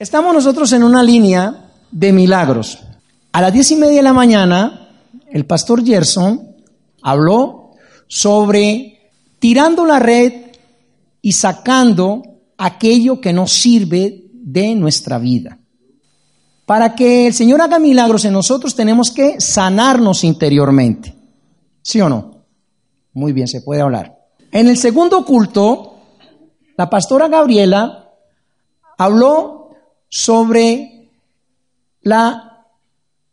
Estamos nosotros en una línea de milagros. A las diez y media de la mañana, el pastor Gerson habló sobre tirando la red y sacando aquello que no sirve de nuestra vida. Para que el Señor haga milagros en nosotros tenemos que sanarnos interiormente. ¿Sí o no? Muy bien, se puede hablar. En el segundo culto, la pastora Gabriela habló sobre la,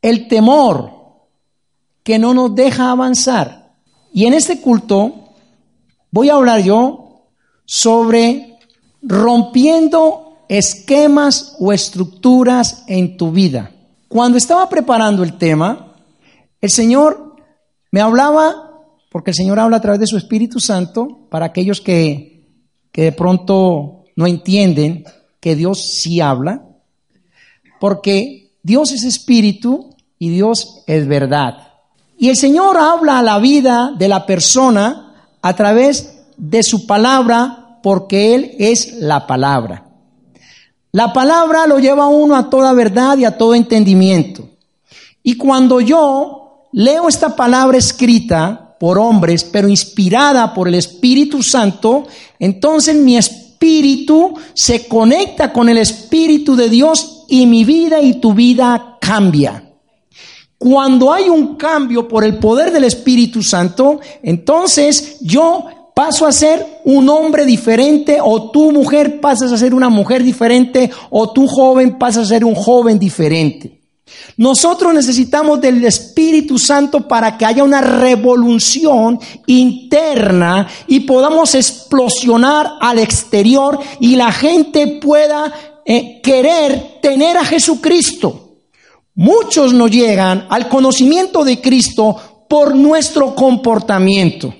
el temor que no nos deja avanzar. Y en este culto voy a hablar yo sobre rompiendo esquemas o estructuras en tu vida. Cuando estaba preparando el tema, el Señor me hablaba, porque el Señor habla a través de su Espíritu Santo, para aquellos que, que de pronto no entienden que Dios sí habla, porque Dios es espíritu y Dios es verdad. Y el Señor habla a la vida de la persona a través de su palabra porque Él es la palabra. La palabra lo lleva a uno a toda verdad y a todo entendimiento. Y cuando yo leo esta palabra escrita por hombres, pero inspirada por el Espíritu Santo, entonces mi espíritu se conecta con el Espíritu de Dios y mi vida y tu vida cambia. Cuando hay un cambio por el poder del Espíritu Santo, entonces yo paso a ser un hombre diferente o tu mujer pasas a ser una mujer diferente o tu joven pasas a ser un joven diferente. Nosotros necesitamos del Espíritu Santo para que haya una revolución interna y podamos explosionar al exterior y la gente pueda eh, querer tener a Jesucristo. Muchos no llegan al conocimiento de Cristo por nuestro comportamiento.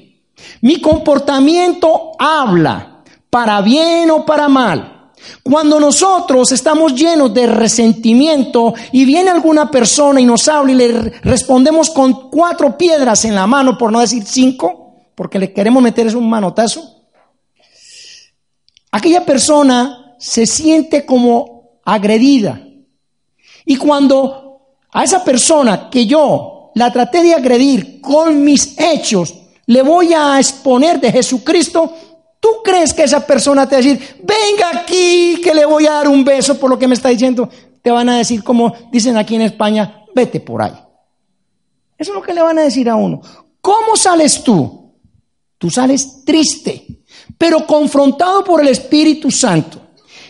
Mi comportamiento habla, para bien o para mal. Cuando nosotros estamos llenos de resentimiento y viene alguna persona y nos habla y le respondemos con cuatro piedras en la mano, por no decir cinco, porque le queremos meter un manotazo, aquella persona se siente como agredida. Y cuando a esa persona que yo la traté de agredir con mis hechos, le voy a exponer de Jesucristo, ¿tú crees que esa persona te va a decir, venga aquí que le voy a dar un beso por lo que me está diciendo? Te van a decir, como dicen aquí en España, vete por ahí. Eso es lo que le van a decir a uno. ¿Cómo sales tú? Tú sales triste, pero confrontado por el Espíritu Santo.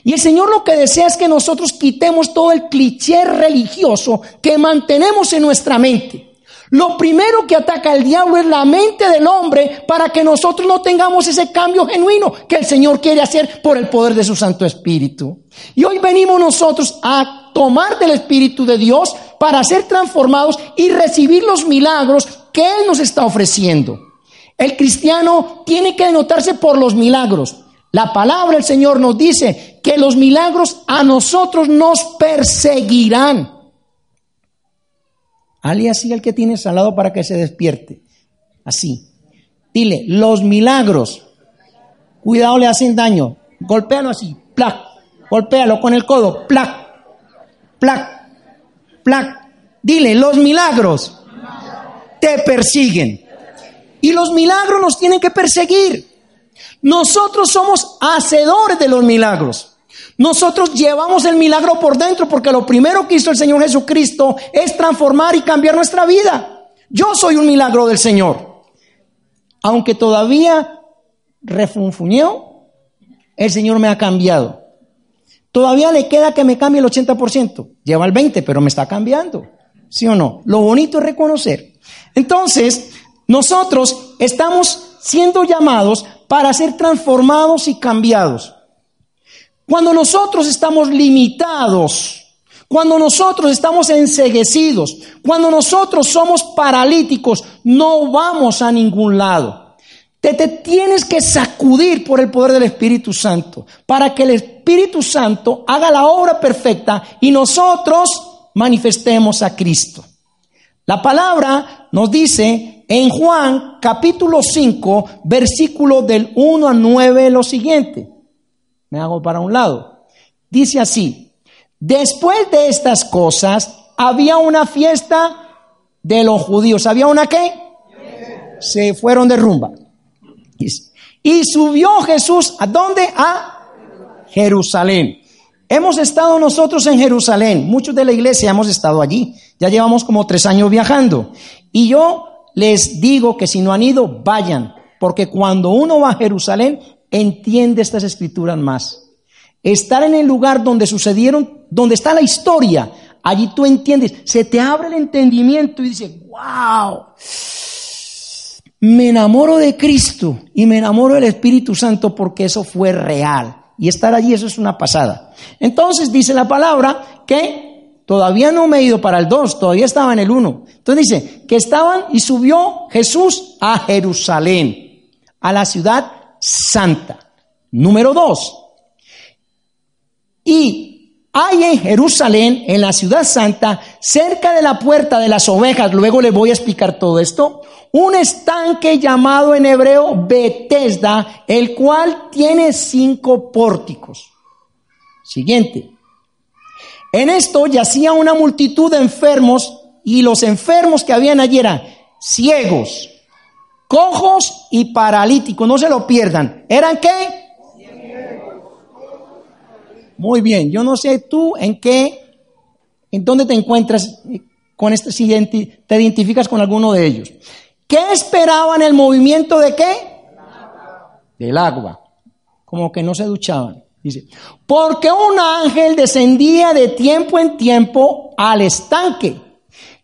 Y el Señor lo que desea es que nosotros quitemos todo el cliché religioso que mantenemos en nuestra mente. Lo primero que ataca el diablo es la mente del hombre para que nosotros no tengamos ese cambio genuino que el Señor quiere hacer por el poder de su Santo Espíritu. Y hoy venimos nosotros a tomar del Espíritu de Dios para ser transformados y recibir los milagros que Él nos está ofreciendo. El cristiano tiene que denotarse por los milagros. La palabra del Señor nos dice que los milagros a nosotros nos perseguirán. Ali así el que tienes al lado para que se despierte. Así. Dile, los milagros. Cuidado, le hacen daño. Golpéalo así. Plac. Golpéalo con el codo. Plac. Plac. Plac. Dile, los milagros te persiguen. Y los milagros nos tienen que perseguir. Nosotros somos hacedores de los milagros. Nosotros llevamos el milagro por dentro porque lo primero que hizo el Señor Jesucristo es transformar y cambiar nuestra vida. Yo soy un milagro del Señor. Aunque todavía refunfuñeo, el Señor me ha cambiado. Todavía le queda que me cambie el 80%. Lleva el 20%, pero me está cambiando. ¿Sí o no? Lo bonito es reconocer. Entonces, nosotros estamos siendo llamados para ser transformados y cambiados. Cuando nosotros estamos limitados, cuando nosotros estamos enseguecidos, cuando nosotros somos paralíticos, no vamos a ningún lado. Te, te, tienes que sacudir por el poder del Espíritu Santo para que el Espíritu Santo haga la obra perfecta y nosotros manifestemos a Cristo. La palabra nos dice en Juan capítulo 5, versículo del 1 a 9 lo siguiente. Me hago para un lado. Dice así, Después de estas cosas, había una fiesta de los judíos. ¿Había una qué? Se fueron de rumba. Y subió Jesús, ¿a dónde? A Jerusalén. Hemos estado nosotros en Jerusalén, muchos de la iglesia hemos estado allí, ya llevamos como tres años viajando. Y yo les digo que si no han ido, vayan, porque cuando uno va a Jerusalén, entiende estas escrituras más. Estar en el lugar donde sucedieron, donde está la historia, allí tú entiendes, se te abre el entendimiento y dices, wow, me enamoro de Cristo y me enamoro del Espíritu Santo porque eso fue real. Y estar allí, eso es una pasada. Entonces dice la palabra que todavía no me he ido para el 2, todavía estaba en el 1. Entonces dice que estaban y subió Jesús a Jerusalén, a la ciudad santa. Número 2. Y hay en Jerusalén, en la ciudad santa, cerca de la puerta de las ovejas, luego le voy a explicar todo esto, un estanque llamado en hebreo Betesda, el cual tiene cinco pórticos. Siguiente. En esto yacía una multitud de enfermos y los enfermos que habían allí eran ciegos, cojos y paralíticos. No se lo pierdan. ¿Eran qué? Muy bien. Yo no sé tú en qué, en dónde te encuentras con este siguiente, te identificas con alguno de ellos. ¿Qué esperaban el movimiento de qué? Del agua. Como que no se duchaban. Dice, porque un ángel descendía de tiempo en tiempo al estanque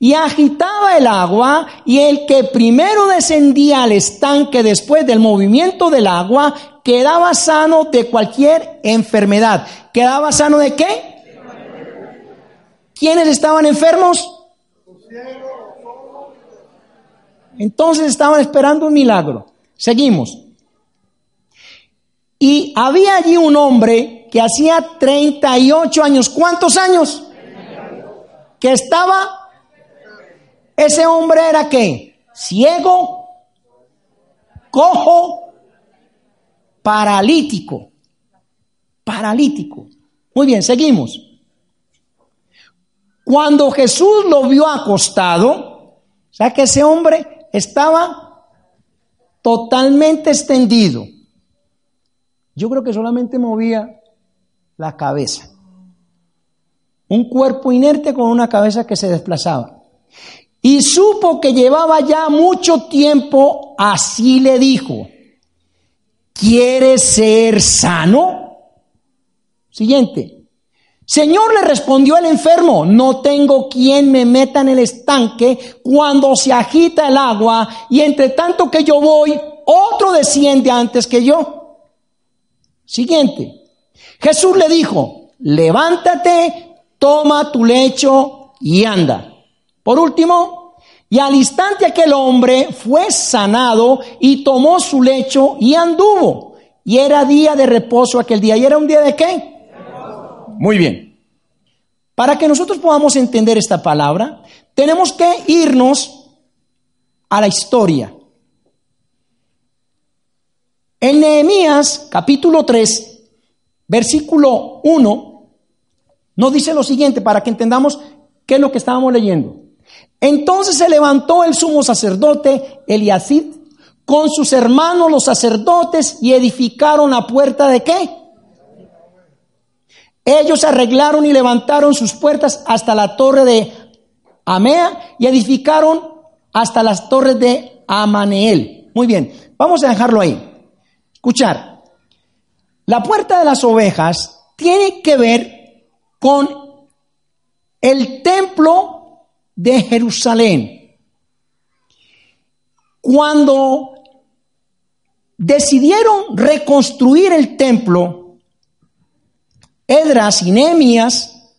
y agitaba el agua y el que primero descendía al estanque después del movimiento del agua quedaba sano de cualquier enfermedad. ¿Quedaba sano de qué? ¿Quiénes estaban enfermos? Entonces estaban esperando un milagro. Seguimos. Y había allí un hombre que hacía 38 años. ¿Cuántos años? Que estaba... Ese hombre era qué? Ciego, cojo, paralítico. Paralítico. Muy bien, seguimos. Cuando Jesús lo vio acostado, o sea que ese hombre estaba totalmente extendido. Yo creo que solamente movía la cabeza. Un cuerpo inerte con una cabeza que se desplazaba. Y supo que llevaba ya mucho tiempo, así le dijo, ¿quieres ser sano? Siguiente. Señor, le respondió el enfermo, no tengo quien me meta en el estanque cuando se agita el agua y entre tanto que yo voy, otro desciende antes que yo. Siguiente. Jesús le dijo, levántate, toma tu lecho y anda. Por último, y al instante aquel hombre fue sanado y tomó su lecho y anduvo. Y era día de reposo aquel día. ¿Y era un día de qué? Muy bien. Para que nosotros podamos entender esta palabra, tenemos que irnos a la historia. En Nehemías capítulo 3, versículo 1, nos dice lo siguiente para que entendamos qué es lo que estábamos leyendo. Entonces se levantó el sumo sacerdote Eliasid con sus hermanos los sacerdotes y edificaron la puerta de qué? Ellos arreglaron y levantaron sus puertas hasta la torre de Amea y edificaron hasta las torres de Amaneel. Muy bien, vamos a dejarlo ahí. Escuchar. La puerta de las ovejas tiene que ver con el templo de Jerusalén. Cuando decidieron reconstruir el templo, Edras y Nehemías,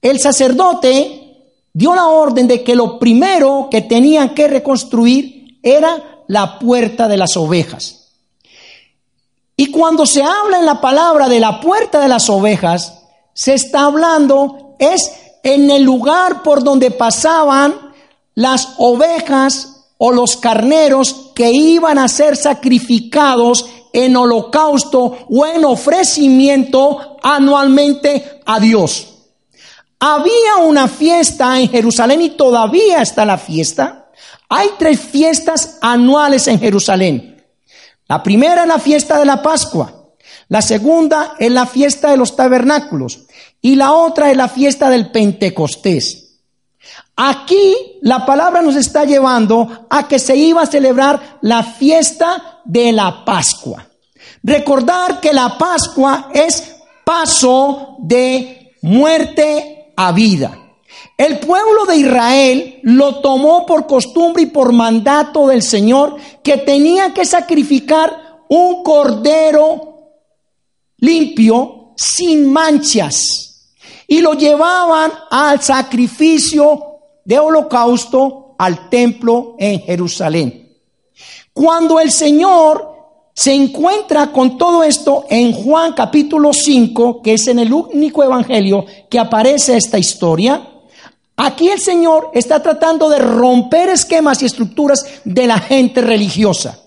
el sacerdote dio la orden de que lo primero que tenían que reconstruir era la puerta de las ovejas. Y cuando se habla en la palabra de la puerta de las ovejas, se está hablando es en el lugar por donde pasaban las ovejas o los carneros que iban a ser sacrificados en holocausto o en ofrecimiento anualmente a Dios. Había una fiesta en Jerusalén y todavía está la fiesta. Hay tres fiestas anuales en Jerusalén. La primera es la fiesta de la Pascua. La segunda es la fiesta de los tabernáculos. Y la otra es la fiesta del Pentecostés. Aquí la palabra nos está llevando a que se iba a celebrar la fiesta de la Pascua. Recordar que la Pascua es paso de muerte a vida. El pueblo de Israel lo tomó por costumbre y por mandato del Señor que tenía que sacrificar un cordero limpio, sin manchas, y lo llevaban al sacrificio de holocausto al templo en Jerusalén. Cuando el Señor se encuentra con todo esto en Juan capítulo 5, que es en el único evangelio que aparece esta historia, aquí el Señor está tratando de romper esquemas y estructuras de la gente religiosa.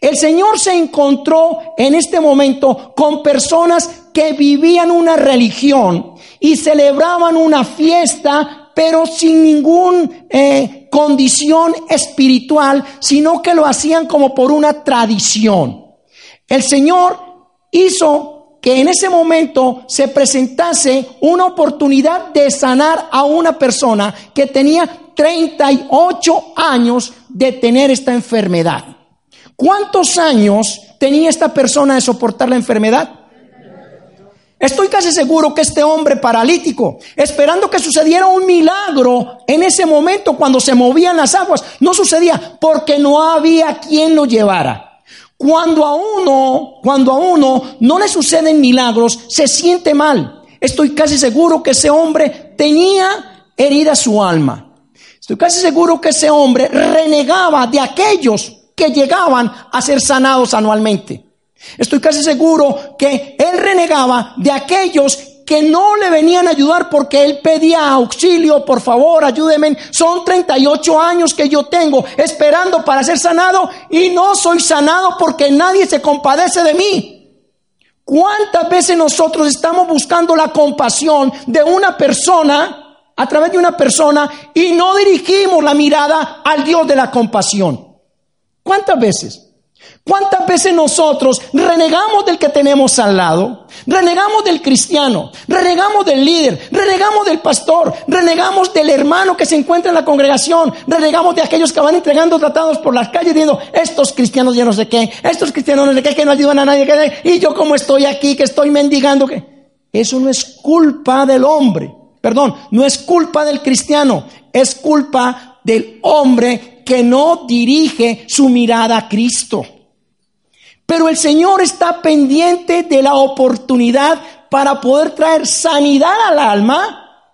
El Señor se encontró en este momento con personas que vivían una religión y celebraban una fiesta, pero sin ninguna eh, condición espiritual, sino que lo hacían como por una tradición. El Señor hizo que en ese momento se presentase una oportunidad de sanar a una persona que tenía 38 años de tener esta enfermedad. ¿Cuántos años tenía esta persona de soportar la enfermedad? Estoy casi seguro que este hombre paralítico, esperando que sucediera un milagro en ese momento cuando se movían las aguas, no sucedía porque no había quien lo llevara. Cuando a uno, cuando a uno no le suceden milagros, se siente mal. Estoy casi seguro que ese hombre tenía herida su alma. Estoy casi seguro que ese hombre renegaba de aquellos que llegaban a ser sanados anualmente. Estoy casi seguro que él renegaba de aquellos que no le venían a ayudar porque él pedía auxilio, por favor, ayúdenme. Son 38 años que yo tengo esperando para ser sanado y no soy sanado porque nadie se compadece de mí. ¿Cuántas veces nosotros estamos buscando la compasión de una persona a través de una persona y no dirigimos la mirada al Dios de la compasión? ¿Cuántas veces? ¿Cuántas veces nosotros renegamos del que tenemos al lado? Renegamos del cristiano, renegamos del líder, renegamos del pastor, renegamos del hermano que se encuentra en la congregación, renegamos de aquellos que van entregando tratados por las calles diciendo, estos cristianos ya no sé qué, estos cristianos no sé qué, que no ayudan a nadie, y yo como estoy aquí, que estoy mendigando, que eso no es culpa del hombre, perdón, no es culpa del cristiano, es culpa del hombre que no dirige su mirada a Cristo. Pero el Señor está pendiente de la oportunidad para poder traer sanidad al alma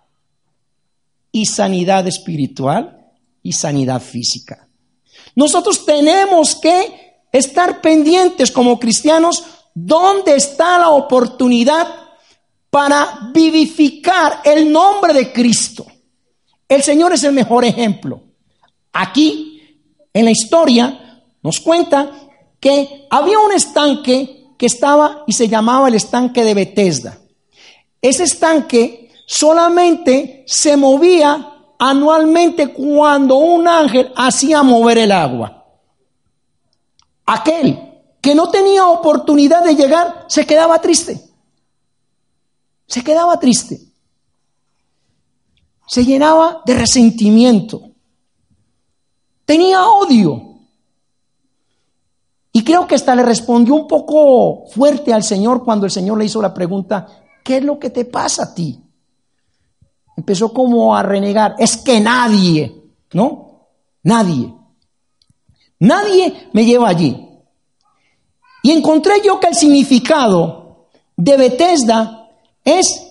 y sanidad espiritual y sanidad física. Nosotros tenemos que estar pendientes como cristianos dónde está la oportunidad para vivificar el nombre de Cristo. El Señor es el mejor ejemplo. Aquí, en la historia, nos cuenta que había un estanque que estaba y se llamaba el estanque de Bethesda. Ese estanque solamente se movía anualmente cuando un ángel hacía mover el agua. Aquel que no tenía oportunidad de llegar se quedaba triste. Se quedaba triste. Se llenaba de resentimiento. Tenía odio. Y creo que hasta le respondió un poco fuerte al Señor cuando el Señor le hizo la pregunta, ¿qué es lo que te pasa a ti? Empezó como a renegar, es que nadie, ¿no? Nadie. Nadie me lleva allí. Y encontré yo que el significado de Bethesda es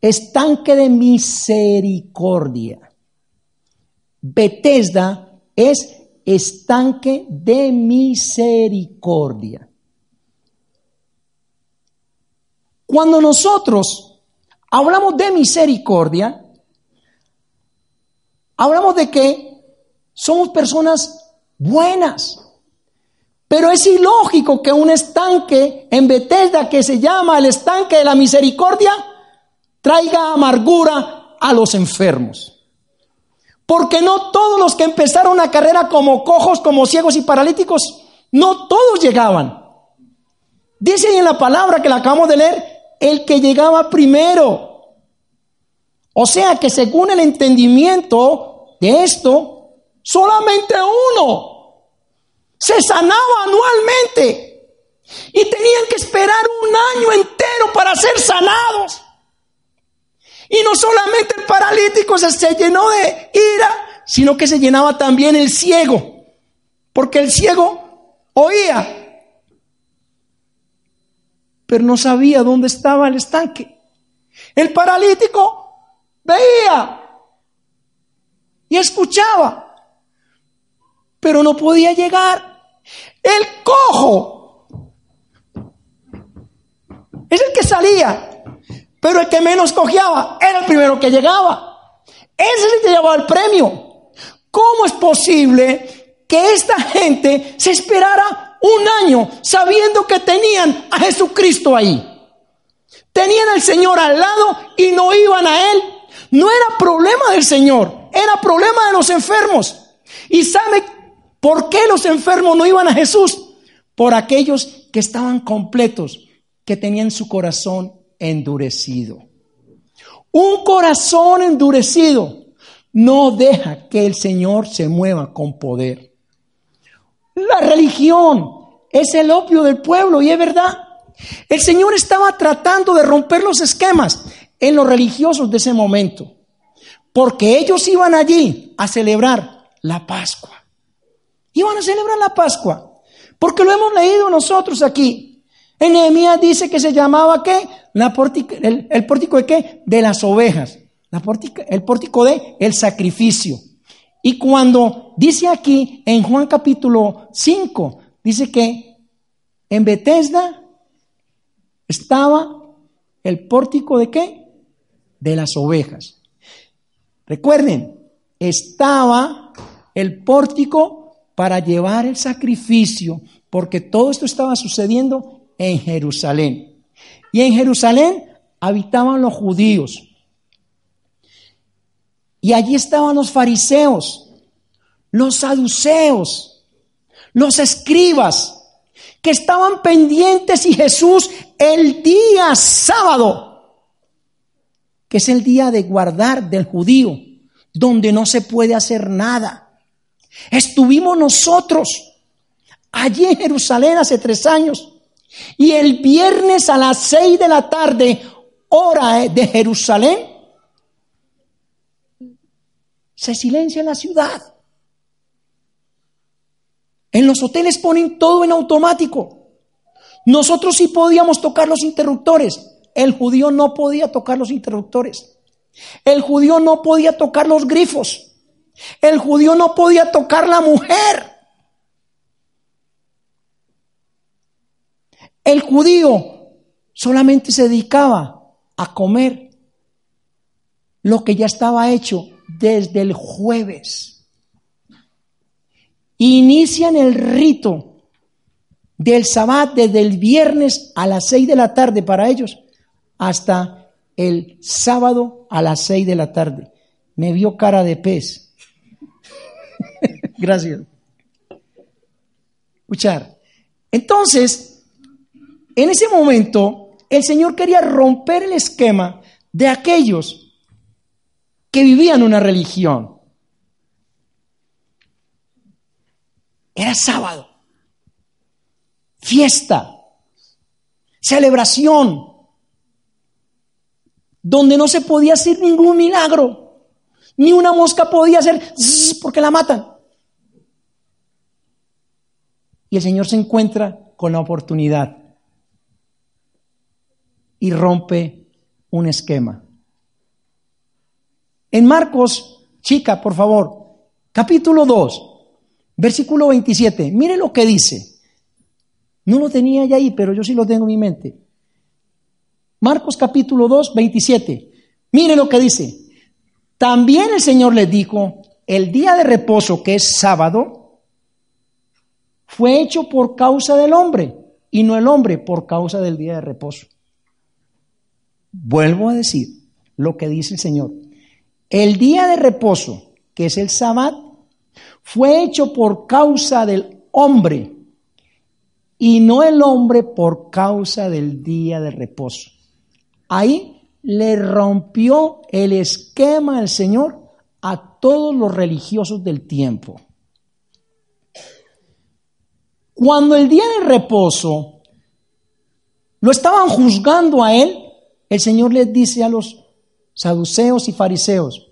estanque de misericordia. Betesda es estanque de misericordia. Cuando nosotros hablamos de misericordia, hablamos de que somos personas buenas, Pero es ilógico que un estanque en Bethesda que se llama el estanque de la misericordia traiga amargura a los enfermos. Porque no todos los que empezaron una carrera como cojos, como ciegos y paralíticos, no todos llegaban. Dice en la palabra que la acabamos de leer, el que llegaba primero. O sea que según el entendimiento de esto, solamente uno se sanaba anualmente. Y tenían que esperar un año entero para ser sanados. Solamente el paralítico se, se llenó de ira, sino que se llenaba también el ciego. Porque el ciego oía, pero no sabía dónde estaba el estanque. El paralítico veía y escuchaba, pero no podía llegar. El cojo es el que salía, pero el que menos cojeaba era el primero que llegaba. Ese es el que llevaba el premio. ¿Cómo es posible que esta gente se esperara un año sabiendo que tenían a Jesucristo ahí? Tenían al Señor al lado y no iban a Él. No era problema del Señor, era problema de los enfermos. ¿Y sabe por qué los enfermos no iban a Jesús? Por aquellos que estaban completos, que tenían su corazón endurecido. Un corazón endurecido no deja que el Señor se mueva con poder. La religión es el opio del pueblo y es verdad. El Señor estaba tratando de romper los esquemas en los religiosos de ese momento, porque ellos iban allí a celebrar la Pascua. Iban a celebrar la Pascua, porque lo hemos leído nosotros aquí. En dice que se llamaba ¿qué? La el, pórtico de qué? De las ovejas. La el pórtico de el sacrificio. Y cuando dice aquí en Juan capítulo 5, dice que en Bethesda estaba el pórtico de qué? De las ovejas. Recuerden, estaba el pórtico para llevar el sacrificio, porque todo esto estaba sucediendo en Jerusalén. Y en Jerusalén habitaban los judíos. Y allí estaban los fariseos, los saduceos, los escribas, que estaban pendientes y Jesús el día sábado, que es el día de guardar del judío, donde no se puede hacer nada. Estuvimos nosotros allí en Jerusalén hace tres años y el viernes a las seis de la tarde, hora de Jerusalén, se silencia la ciudad. En los hoteles ponen todo en automático. Nosotros sí podíamos tocar los interruptores. El judío no podía tocar los interruptores. El judío no podía tocar los grifos. El judío no podía tocar la mujer. El judío solamente se dedicaba a comer lo que ya estaba hecho desde el jueves. Inician el rito del sabbat desde el viernes a las seis de la tarde para ellos hasta el sábado a las seis de la tarde. Me vio cara de pez. Gracias. Escuchar. Entonces, en ese momento, el Señor quería romper el esquema de aquellos que vivían una religión. Era sábado, fiesta, celebración, donde no se podía hacer ningún milagro, ni una mosca podía hacer porque la matan. Y el Señor se encuentra con la oportunidad y rompe un esquema. En Marcos, chica, por favor, capítulo 2, versículo 27, mire lo que dice. No lo tenía ya ahí, pero yo sí lo tengo en mi mente. Marcos capítulo 2, 27. Mire lo que dice. También el Señor les dijo, el día de reposo que es sábado, fue hecho por causa del hombre y no el hombre por causa del día de reposo. Vuelvo a decir lo que dice el Señor. El día de reposo, que es el sabbat, fue hecho por causa del hombre y no el hombre por causa del día de reposo. Ahí le rompió el esquema el Señor a todos los religiosos del tiempo. Cuando el día de reposo lo estaban juzgando a él, el Señor les dice a los saduceos y fariseos,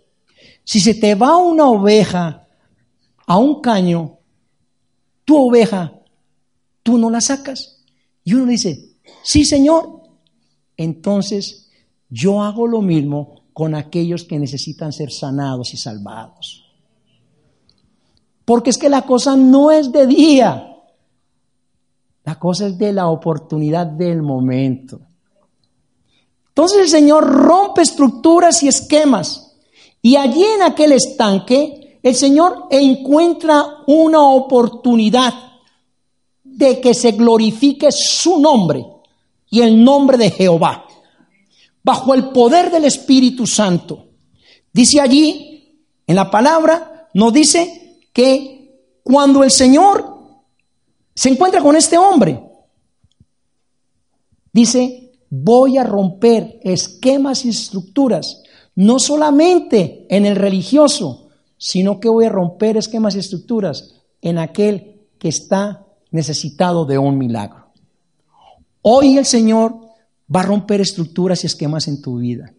si se te va una oveja a un caño, tu oveja, tú no la sacas. Y uno dice, sí Señor, entonces yo hago lo mismo con aquellos que necesitan ser sanados y salvados. Porque es que la cosa no es de día, la cosa es de la oportunidad del momento. Entonces el Señor rompe estructuras y esquemas. Y allí en aquel estanque, el Señor encuentra una oportunidad de que se glorifique su nombre y el nombre de Jehová, bajo el poder del Espíritu Santo. Dice allí, en la palabra, nos dice que cuando el Señor se encuentra con este hombre. Dice, voy a romper esquemas y estructuras, no solamente en el religioso, sino que voy a romper esquemas y estructuras en aquel que está necesitado de un milagro. Hoy el Señor va a romper estructuras y esquemas en tu vida.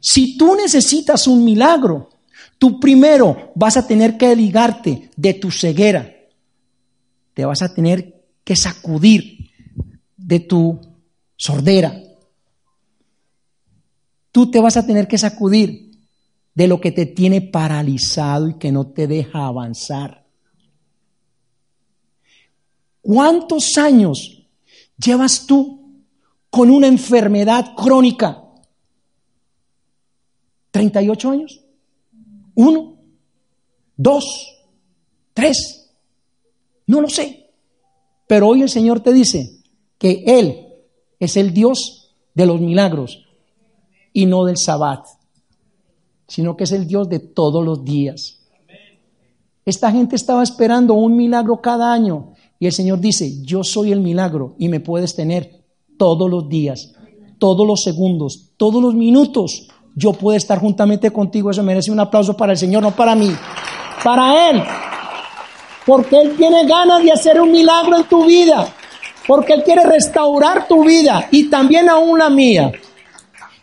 Si tú necesitas un milagro, tú primero vas a tener que ligarte de tu ceguera te vas a tener que sacudir de tu sordera. Tú te vas a tener que sacudir de lo que te tiene paralizado y que no te deja avanzar. ¿Cuántos años llevas tú con una enfermedad crónica? ¿38 años? ¿Uno? ¿Dos? ¿Tres? No lo sé. Pero hoy el Señor te dice que Él es el Dios de los milagros y no del sabbat, sino que es el Dios de todos los días. Esta gente estaba esperando un milagro cada año y el Señor dice, yo soy el milagro y me puedes tener todos los días, todos los segundos, todos los minutos. Yo puedo estar juntamente contigo. Eso merece un aplauso para el Señor, no para mí, para Él porque Él tiene ganas de hacer un milagro en tu vida, porque Él quiere restaurar tu vida y también aún la mía.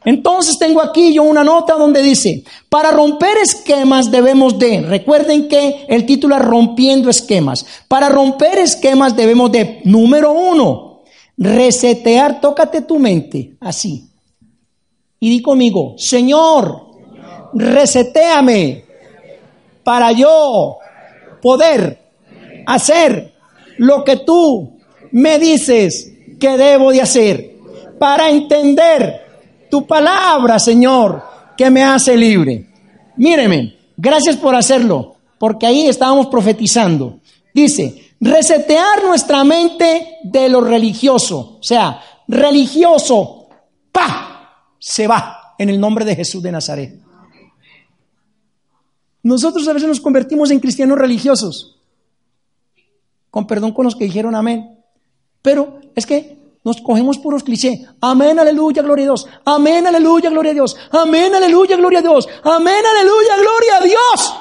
Entonces tengo aquí yo una nota donde dice, para romper esquemas debemos de, recuerden que el título es rompiendo esquemas, para romper esquemas debemos de, número uno, resetear, tócate tu mente, así. Y di conmigo, Señor, reseteame para yo poder hacer lo que tú me dices que debo de hacer para entender tu palabra, Señor, que me hace libre. Míreme, gracias por hacerlo, porque ahí estábamos profetizando. Dice, resetear nuestra mente de lo religioso, o sea, religioso, pa, se va en el nombre de Jesús de Nazaret. Nosotros a veces nos convertimos en cristianos religiosos con perdón con los que dijeron amén. Pero es que nos cogemos puros clichés. Amén, aleluya, gloria a Dios. Amén, aleluya, gloria a Dios. Amén, aleluya, gloria a Dios. Amén, aleluya, gloria a Dios.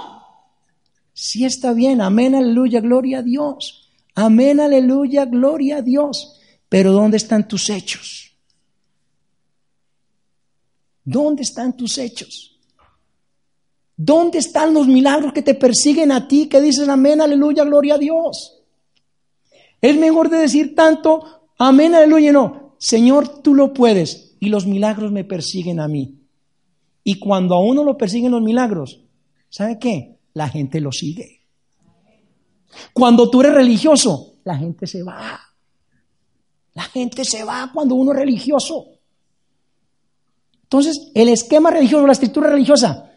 Sí está bien, amén, aleluya, gloria a Dios. Amén, aleluya, gloria a Dios. Pero ¿dónde están tus hechos? ¿Dónde están tus hechos? ¿Dónde están los milagros que te persiguen a ti que dices amén, aleluya, gloria a Dios? Es mejor de decir tanto, amén, aleluya, no. Señor, tú lo puedes y los milagros me persiguen a mí. Y cuando a uno lo persiguen los milagros, ¿sabe qué? La gente lo sigue. Cuando tú eres religioso, la gente se va. La gente se va cuando uno es religioso. Entonces, el esquema religioso, la escritura religiosa,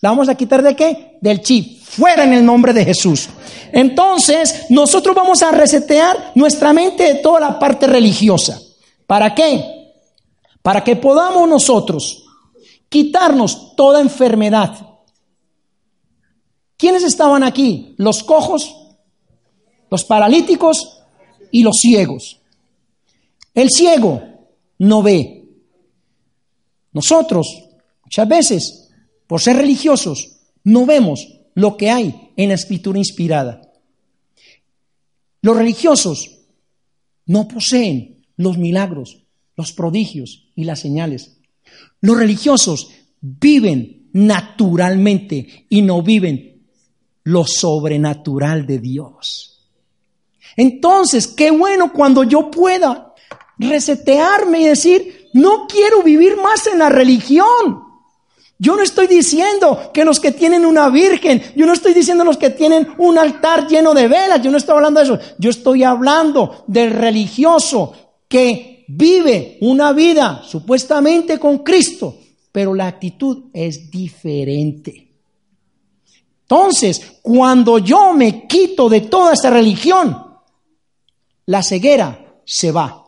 ¿La vamos a quitar de qué? Del chip. Fuera en el nombre de Jesús. Entonces, nosotros vamos a resetear nuestra mente de toda la parte religiosa. ¿Para qué? Para que podamos nosotros quitarnos toda enfermedad. ¿Quiénes estaban aquí? Los cojos, los paralíticos y los ciegos. El ciego no ve. Nosotros, muchas veces, por ser religiosos, no vemos lo que hay en la escritura inspirada. Los religiosos no poseen los milagros, los prodigios y las señales. Los religiosos viven naturalmente y no viven lo sobrenatural de Dios. Entonces, qué bueno cuando yo pueda resetearme y decir, no quiero vivir más en la religión. Yo no estoy diciendo que los que tienen una virgen, yo no estoy diciendo los que tienen un altar lleno de velas, yo no estoy hablando de eso, yo estoy hablando del religioso que vive una vida supuestamente con Cristo, pero la actitud es diferente. Entonces, cuando yo me quito de toda esta religión, la ceguera se va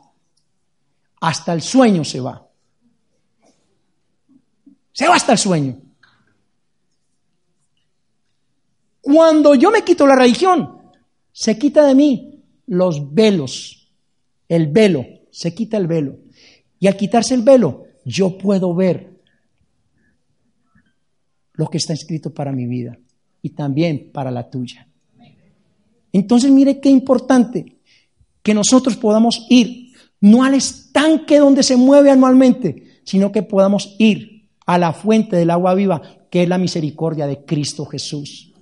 hasta el sueño se va. Se va hasta el sueño. Cuando yo me quito la religión, se quita de mí los velos, el velo, se quita el velo. Y al quitarse el velo, yo puedo ver lo que está escrito para mi vida y también para la tuya. Entonces mire qué importante que nosotros podamos ir no al estanque donde se mueve anualmente, sino que podamos ir a la fuente del agua viva, que es la misericordia de Cristo Jesús.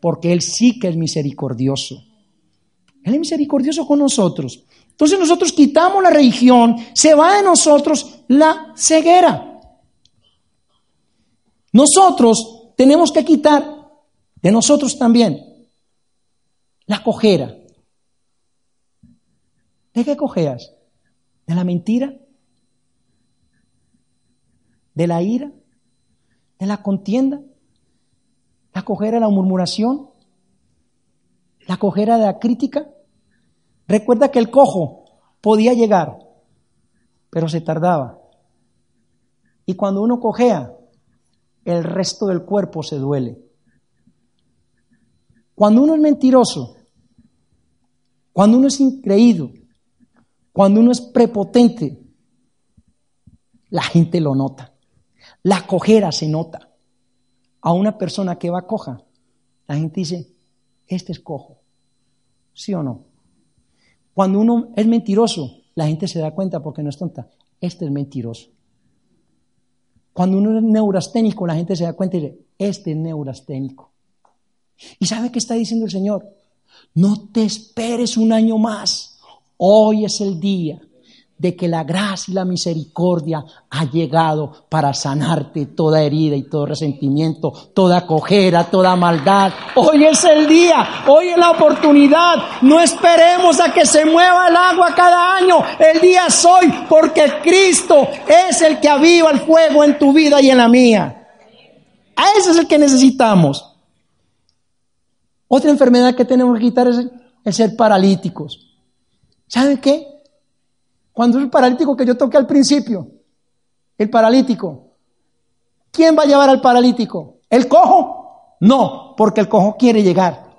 Porque Él sí que es misericordioso. Él es misericordioso con nosotros. Entonces nosotros quitamos la religión, se va de nosotros la ceguera. Nosotros tenemos que quitar de nosotros también la cojera. ¿De qué cojeas? ¿De la mentira? ¿De la ira? ¿De la contienda? ¿La cojera de la murmuración? ¿La cojera de la crítica? Recuerda que el cojo podía llegar, pero se tardaba. Y cuando uno cojea, el resto del cuerpo se duele. Cuando uno es mentiroso, cuando uno es increído, cuando uno es prepotente, la gente lo nota. La cojera se nota. A una persona que va coja, la gente dice, este es cojo. ¿Sí o no? Cuando uno es mentiroso, la gente se da cuenta porque no es tonta. Este es mentiroso. Cuando uno es neurasténico, la gente se da cuenta y dice, este es neurasténico. ¿Y sabe qué está diciendo el Señor? No te esperes un año más. Hoy es el día de que la gracia y la misericordia ha llegado para sanarte toda herida y todo resentimiento, toda cojera, toda maldad. Hoy es el día, hoy es la oportunidad. No esperemos a que se mueva el agua cada año. El día es hoy porque Cristo es el que aviva el fuego en tu vida y en la mía. A ese es el que necesitamos. Otra enfermedad que tenemos que quitar es el ser paralíticos. ¿Saben qué? Cuando es el paralítico que yo toqué al principio, el paralítico, ¿quién va a llevar al paralítico? ¿El cojo? No, porque el cojo quiere llegar.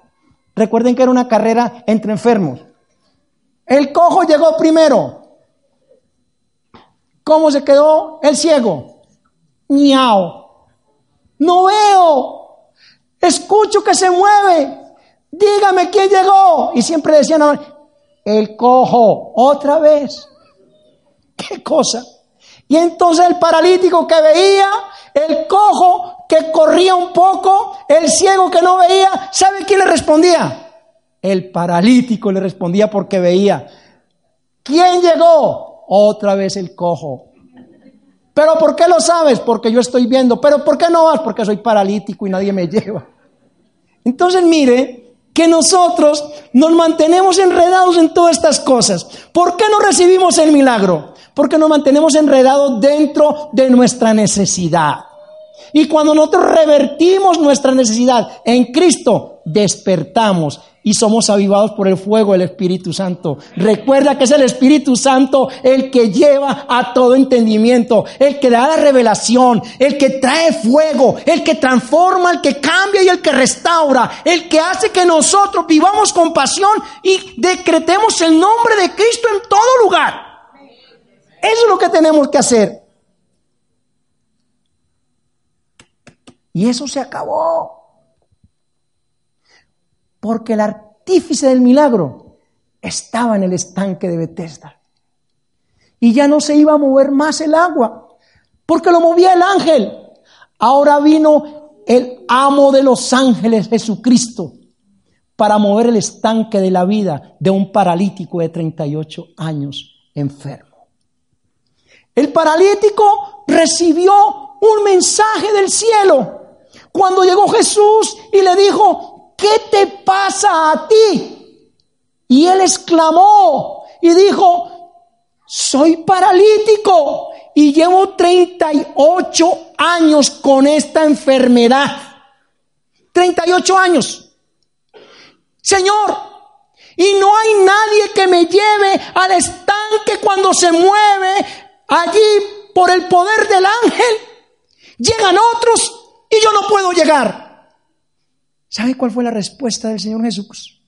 Recuerden que era una carrera entre enfermos. El cojo llegó primero. ¿Cómo se quedó el ciego? Miau. No veo. Escucho que se mueve. Dígame quién llegó. Y siempre decían, el cojo, otra vez. ¿Qué cosa? Y entonces el paralítico que veía, el cojo que corría un poco, el ciego que no veía, ¿sabe quién le respondía? El paralítico le respondía porque veía. ¿Quién llegó? Otra vez el cojo. ¿Pero por qué lo sabes? Porque yo estoy viendo. ¿Pero por qué no vas? Porque soy paralítico y nadie me lleva. Entonces mire, que nosotros nos mantenemos enredados en todas estas cosas. ¿Por qué no recibimos el milagro? Porque nos mantenemos enredados dentro de nuestra necesidad. Y cuando nosotros revertimos nuestra necesidad en Cristo, despertamos y somos avivados por el fuego del Espíritu Santo. Recuerda que es el Espíritu Santo el que lleva a todo entendimiento, el que da la revelación, el que trae fuego, el que transforma, el que cambia y el que restaura, el que hace que nosotros vivamos con pasión y decretemos el nombre de Cristo en todo lugar. Eso es lo que tenemos que hacer. Y eso se acabó. Porque el artífice del milagro estaba en el estanque de Bethesda. Y ya no se iba a mover más el agua, porque lo movía el ángel. Ahora vino el amo de los ángeles, Jesucristo, para mover el estanque de la vida de un paralítico de 38 años enfermo. El paralítico recibió un mensaje del cielo cuando llegó Jesús y le dijo, ¿qué te pasa a ti? Y él exclamó y dijo, soy paralítico y llevo 38 años con esta enfermedad. 38 años. Señor, y no hay nadie que me lleve al estanque cuando se mueve allí por el poder del ángel. Llegan otros y yo no puedo llegar. ¿Sabe cuál fue la respuesta del Señor Jesús?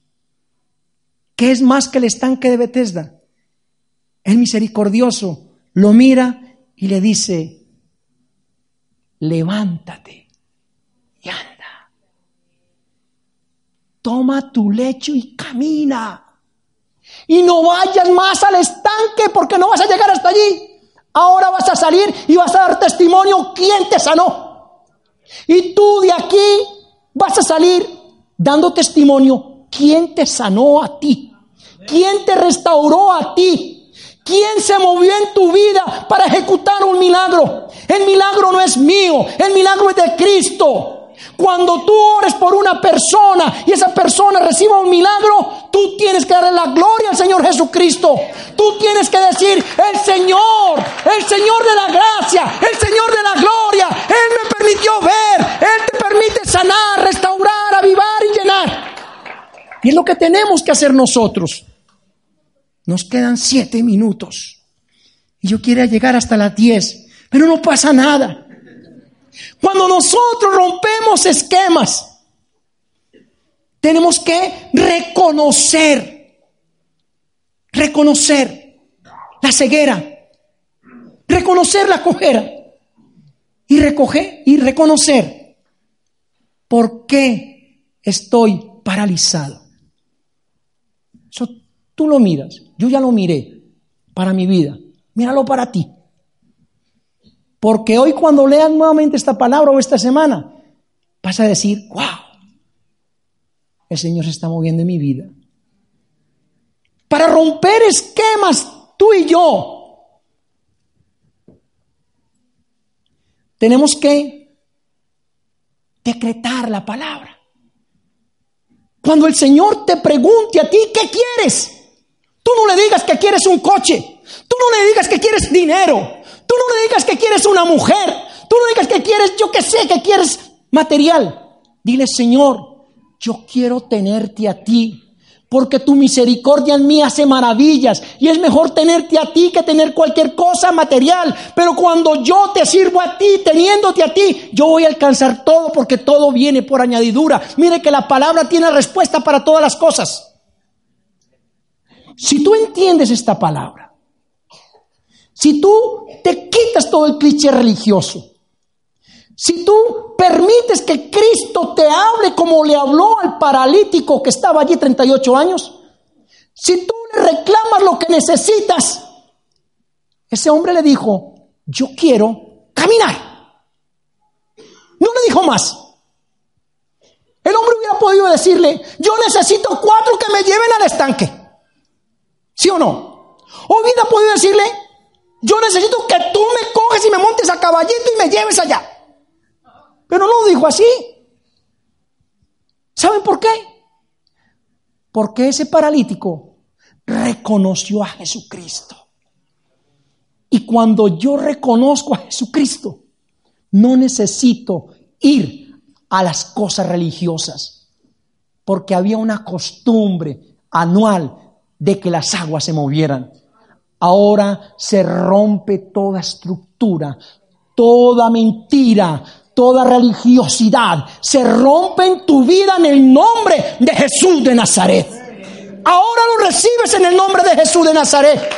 ¿Qué es más que el estanque de Bethesda? El misericordioso lo mira y le dice, levántate y anda. Toma tu lecho y camina. Y no vayas más al estanque porque no vas a llegar hasta allí. Ahora vas a salir y vas a dar testimonio quién te sanó. Y tú de aquí vas a salir dando testimonio. ¿Quién te sanó a ti? ¿Quién te restauró a ti? ¿Quién se movió en tu vida para ejecutar un milagro? El milagro no es mío, el milagro es de Cristo. Cuando tú ores por una persona y esa persona reciba un milagro, tú tienes que darle la gloria al Señor Jesucristo. Tú tienes que decir, el Señor, el Señor de la gracia, el Señor de la gloria, Él me permitió ver, Él te permite sanar, restaurar, avivar y llenar. Y es lo que tenemos que hacer nosotros. Nos quedan siete minutos. Y yo quiero llegar hasta las diez, pero no pasa nada. Cuando nosotros rompemos esquemas, tenemos que reconocer, reconocer la ceguera, reconocer la cojera y recoger y reconocer por qué estoy paralizado. Eso tú lo miras, yo ya lo miré para mi vida, míralo para ti. Porque hoy cuando lean nuevamente esta palabra o esta semana, vas a decir, wow, el Señor se está moviendo en mi vida. Para romper esquemas, tú y yo, tenemos que decretar la palabra. Cuando el Señor te pregunte a ti, ¿qué quieres? Tú no le digas que quieres un coche, tú no le digas que quieres dinero, Tú no le digas que quieres una mujer. Tú no digas que quieres, yo que sé, que quieres material. Dile, Señor, yo quiero tenerte a ti. Porque tu misericordia en mí hace maravillas. Y es mejor tenerte a ti que tener cualquier cosa material. Pero cuando yo te sirvo a ti, teniéndote a ti, yo voy a alcanzar todo porque todo viene por añadidura. Mire que la palabra tiene respuesta para todas las cosas. Si tú entiendes esta palabra, si tú te quitas todo el cliché religioso, si tú permites que Cristo te hable como le habló al paralítico que estaba allí 38 años, si tú le reclamas lo que necesitas, ese hombre le dijo, yo quiero caminar. No le dijo más. El hombre hubiera podido decirle, yo necesito cuatro que me lleven al estanque. ¿Sí o no? O hubiera podido decirle, yo necesito que tú me coges y me montes a caballito y me lleves allá. Pero no lo dijo así. ¿Saben por qué? Porque ese paralítico reconoció a Jesucristo. Y cuando yo reconozco a Jesucristo, no necesito ir a las cosas religiosas, porque había una costumbre anual de que las aguas se movieran. Ahora se rompe toda estructura, toda mentira, toda religiosidad. Se rompe en tu vida en el nombre de Jesús de Nazaret. Ahora lo recibes en el nombre de Jesús de Nazaret.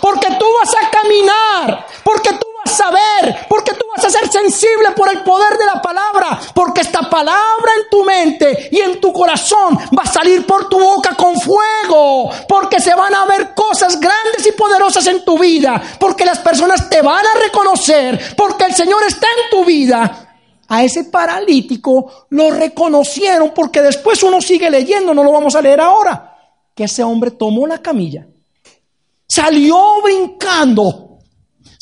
Porque tú vas a caminar, porque tú ver, porque tú vas a ser sensible por el poder de la palabra, porque esta palabra en tu mente y en tu corazón va a salir por tu boca con fuego, porque se van a ver cosas grandes y poderosas en tu vida, porque las personas te van a reconocer, porque el Señor está en tu vida. A ese paralítico lo reconocieron porque después uno sigue leyendo, no lo vamos a leer ahora, que ese hombre tomó la camilla Salió brincando,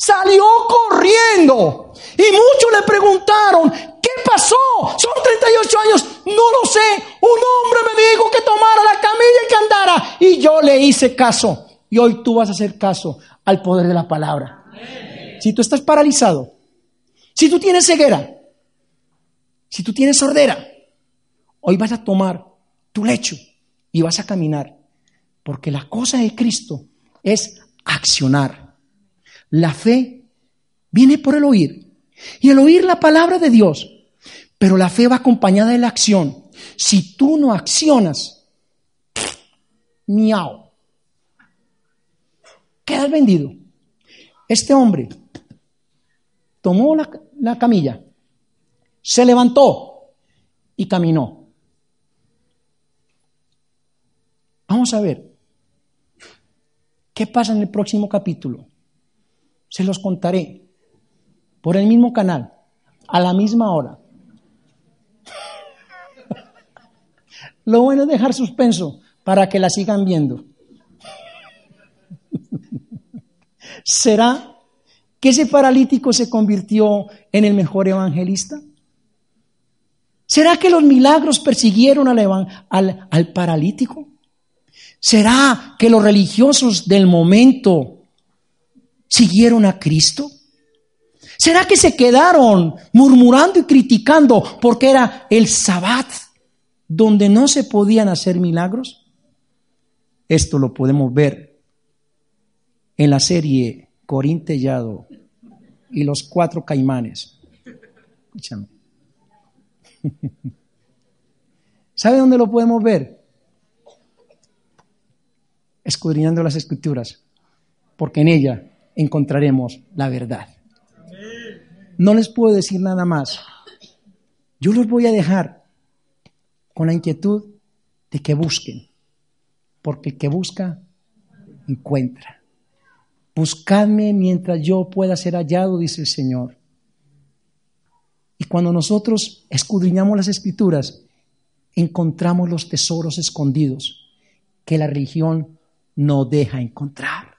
salió corriendo. Y muchos le preguntaron, ¿qué pasó? Son 38 años, no lo sé. Un hombre me dijo que tomara la camilla y que andara. Y yo le hice caso. Y hoy tú vas a hacer caso al poder de la palabra. Si tú estás paralizado, si tú tienes ceguera, si tú tienes sordera, hoy vas a tomar tu lecho y vas a caminar. Porque la cosa de Cristo es accionar. La fe viene por el oír. Y el oír la palabra de Dios. Pero la fe va acompañada de la acción. Si tú no accionas, miau, quedas vendido. Este hombre tomó la, la camilla, se levantó y caminó. Vamos a ver, ¿Qué pasa en el próximo capítulo? Se los contaré por el mismo canal, a la misma hora. Lo bueno es dejar suspenso para que la sigan viendo. ¿Será que ese paralítico se convirtió en el mejor evangelista? ¿Será que los milagros persiguieron al, al, al paralítico? ¿Será que los religiosos del momento siguieron a Cristo? ¿Será que se quedaron murmurando y criticando porque era el sabbat donde no se podían hacer milagros? Esto lo podemos ver en la serie Corintellado y los cuatro caimanes. ¿Sabe dónde lo podemos ver? escudriñando las escrituras, porque en ella encontraremos la verdad. No les puedo decir nada más. Yo los voy a dejar con la inquietud de que busquen, porque el que busca, encuentra. Buscadme mientras yo pueda ser hallado, dice el Señor. Y cuando nosotros escudriñamos las escrituras, encontramos los tesoros escondidos que la religión no deja encontrar.